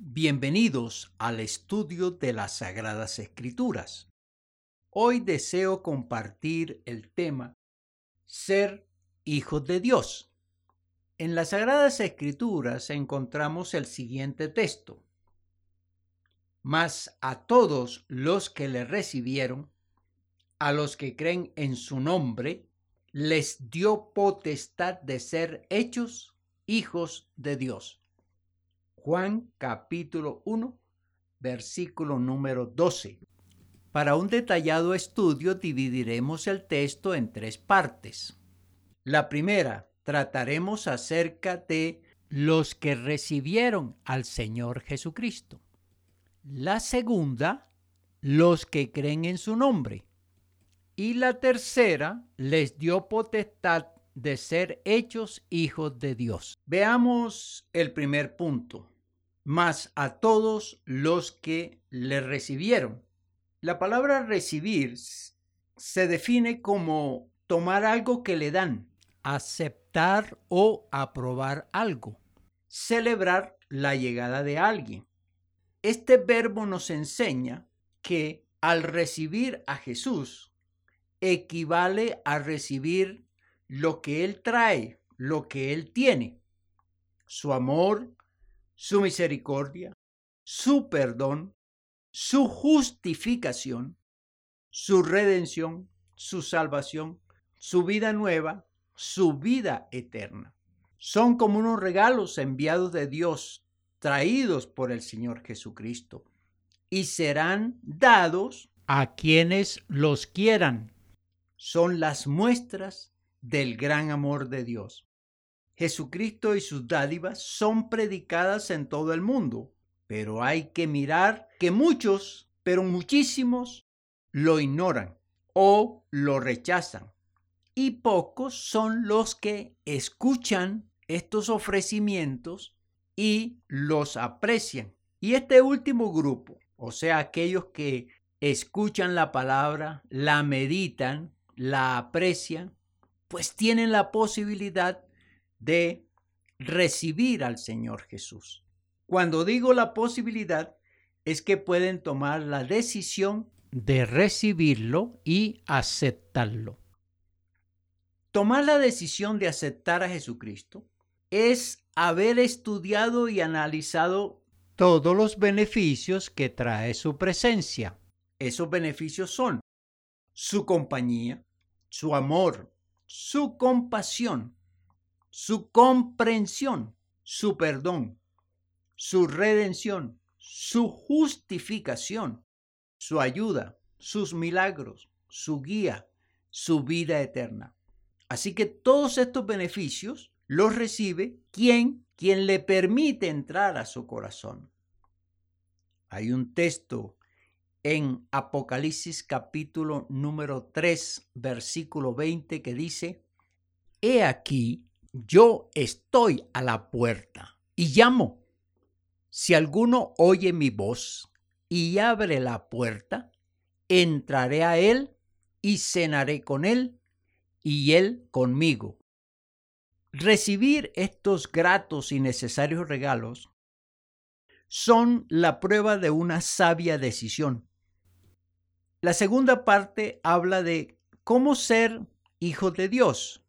Bienvenidos al estudio de las Sagradas Escrituras. Hoy deseo compartir el tema Ser hijos de Dios. En las Sagradas Escrituras encontramos el siguiente texto. Mas a todos los que le recibieron, a los que creen en su nombre, les dio potestad de ser hechos hijos de Dios. Juan capítulo 1, versículo número 12. Para un detallado estudio dividiremos el texto en tres partes. La primera, trataremos acerca de los que recibieron al Señor Jesucristo. La segunda, los que creen en su nombre. Y la tercera, les dio potestad de ser hechos hijos de Dios. Veamos el primer punto. Más a todos los que le recibieron. La palabra recibir se define como tomar algo que le dan, aceptar o aprobar algo, celebrar la llegada de alguien. Este verbo nos enseña que al recibir a Jesús equivale a recibir lo que Él trae, lo que Él tiene, su amor, su misericordia, su perdón, su justificación, su redención, su salvación, su vida nueva, su vida eterna. Son como unos regalos enviados de Dios, traídos por el Señor Jesucristo, y serán dados a quienes los quieran. Son las muestras del gran amor de Dios. Jesucristo y sus dádivas son predicadas en todo el mundo, pero hay que mirar que muchos, pero muchísimos, lo ignoran o lo rechazan. Y pocos son los que escuchan estos ofrecimientos y los aprecian. Y este último grupo, o sea, aquellos que escuchan la palabra, la meditan, la aprecian, pues tienen la posibilidad de recibir al Señor Jesús. Cuando digo la posibilidad, es que pueden tomar la decisión de recibirlo y aceptarlo. Tomar la decisión de aceptar a Jesucristo es haber estudiado y analizado todos los beneficios que trae su presencia. Esos beneficios son su compañía, su amor, su compasión, su comprensión, su perdón, su redención, su justificación, su ayuda, sus milagros, su guía, su vida eterna. Así que todos estos beneficios los recibe quien quien le permite entrar a su corazón. Hay un texto en Apocalipsis capítulo número 3, versículo 20 que dice, He aquí, yo estoy a la puerta y llamo. Si alguno oye mi voz y abre la puerta, entraré a él y cenaré con él y él conmigo. Recibir estos gratos y necesarios regalos son la prueba de una sabia decisión la segunda parte habla de cómo ser hijo de Dios.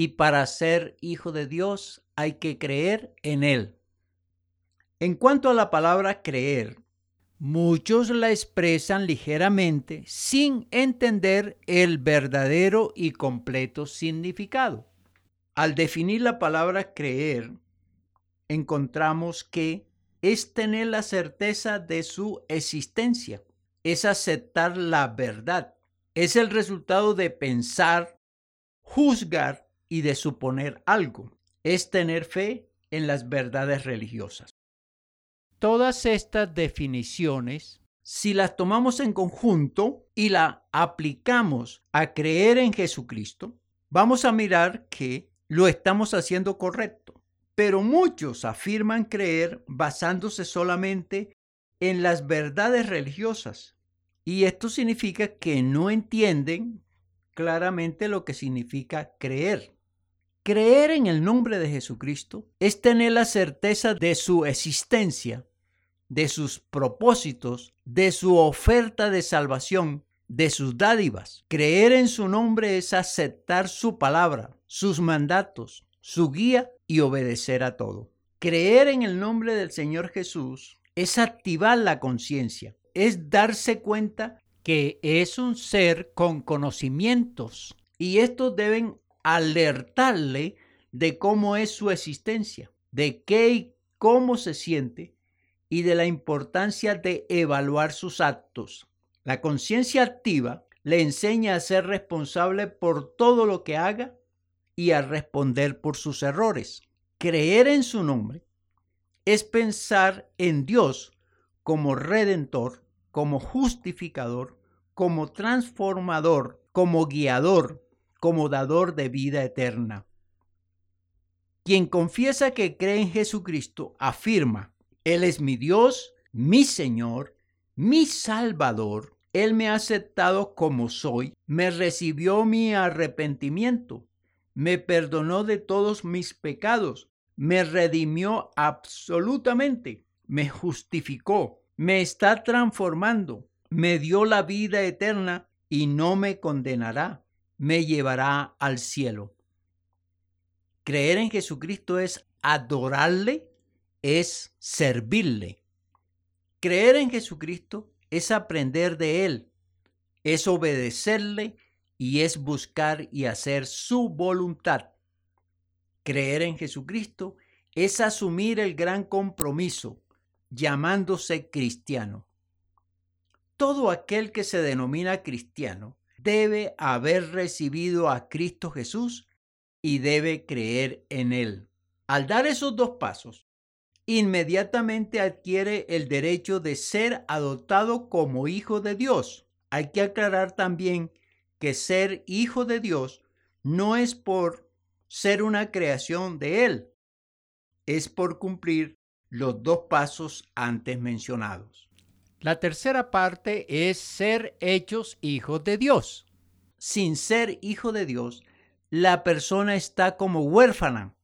Y para ser hijo de Dios hay que creer en Él. En cuanto a la palabra creer, muchos la expresan ligeramente sin entender el verdadero y completo significado. Al definir la palabra creer, encontramos que es tener la certeza de su existencia es aceptar la verdad. Es el resultado de pensar, juzgar y de suponer algo. Es tener fe en las verdades religiosas. Todas estas definiciones, si las tomamos en conjunto y la aplicamos a creer en Jesucristo, vamos a mirar que lo estamos haciendo correcto. Pero muchos afirman creer basándose solamente en las verdades religiosas. Y esto significa que no entienden claramente lo que significa creer. Creer en el nombre de Jesucristo es tener la certeza de su existencia de sus propósitos, de su oferta de salvación, de sus dádivas. Creer en su nombre es aceptar su palabra, sus mandatos, su guía y obedecer a todo. Creer en el nombre del Señor Jesús es activar la conciencia, es darse cuenta que es un ser con conocimientos y estos deben alertarle de cómo es su existencia, de qué y cómo se siente y de la importancia de evaluar sus actos. La conciencia activa le enseña a ser responsable por todo lo que haga y a responder por sus errores. Creer en su nombre es pensar en Dios como redentor, como justificador, como transformador, como guiador, como dador de vida eterna. Quien confiesa que cree en Jesucristo afirma, Él es mi Dios, mi Señor, mi Salvador, Él me ha aceptado como soy, me recibió mi arrepentimiento, me perdonó de todos mis pecados, me redimió absolutamente, me justificó, me está transformando, me dio la vida eterna y no me condenará, me llevará al cielo. Creer en Jesucristo es adorarle, es servirle. Creer en Jesucristo es aprender de Él, es obedecerle y es buscar y hacer su voluntad. Creer en Jesucristo es asumir el gran compromiso, llamándose cristiano. Todo aquel que se denomina cristiano debe haber recibido a Cristo Jesús y debe creer en Él. Al dar esos dos pasos, inmediatamente adquiere el derecho de ser adoptado como hijo de Dios. Hay que aclarar también que ser hijo de Dios no es por ser una creación de Él, es por cumplir los dos pasos antes mencionados. La tercera parte es ser hechos hijos de Dios. Sin ser hijo de Dios, la persona está como huérfana,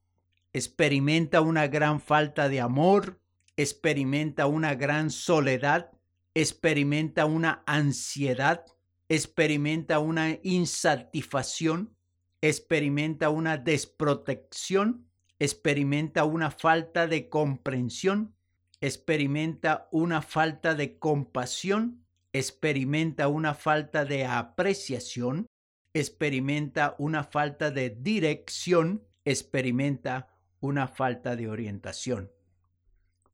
experimenta una gran falta de amor, experimenta una gran soledad, experimenta una ansiedad, experimenta una insatisfacción, experimenta una desprotección, experimenta una falta de comprensión, experimenta una falta de compasión, experimenta una falta de apreciación, experimenta una falta de dirección, experimenta una falta de orientación.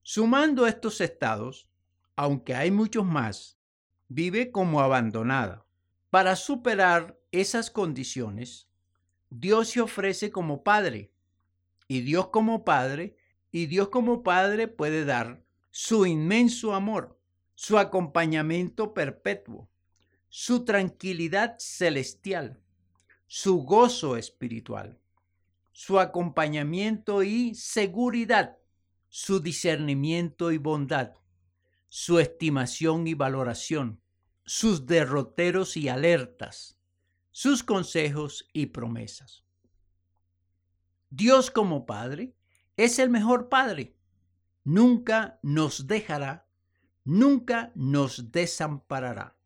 Sumando estos estados, aunque hay muchos más, vive como abandonada. Para superar esas condiciones, Dios se ofrece como Padre, y Dios como Padre, y Dios como Padre puede dar su inmenso amor, su acompañamiento perpetuo, su tranquilidad celestial, su gozo espiritual, su acompañamiento y seguridad, su discernimiento y bondad, su estimación y valoración, sus derroteros y alertas, sus consejos y promesas. Dios como Padre es el mejor Padre. Nunca nos dejará, nunca nos desamparará.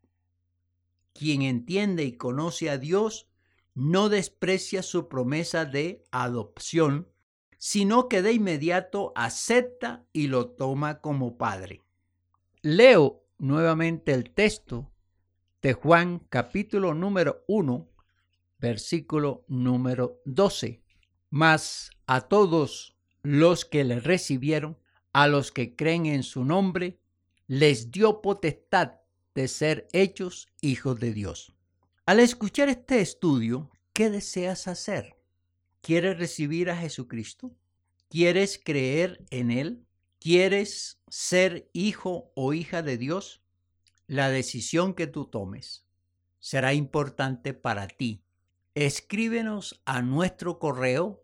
Quien entiende y conoce a Dios no desprecia su promesa de adopción, sino que de inmediato acepta y lo toma como padre. Leo nuevamente el texto de Juan capítulo número 1, versículo número 12. Mas a todos los que le recibieron, a los que creen en su nombre, les dio potestad de ser hechos hijos de Dios. Al escuchar este estudio, ¿qué deseas hacer? ¿Quieres recibir a Jesucristo? ¿Quieres creer en Él? ¿Quieres ser hijo o hija de Dios? La decisión que tú tomes será importante para ti. Escríbenos a nuestro correo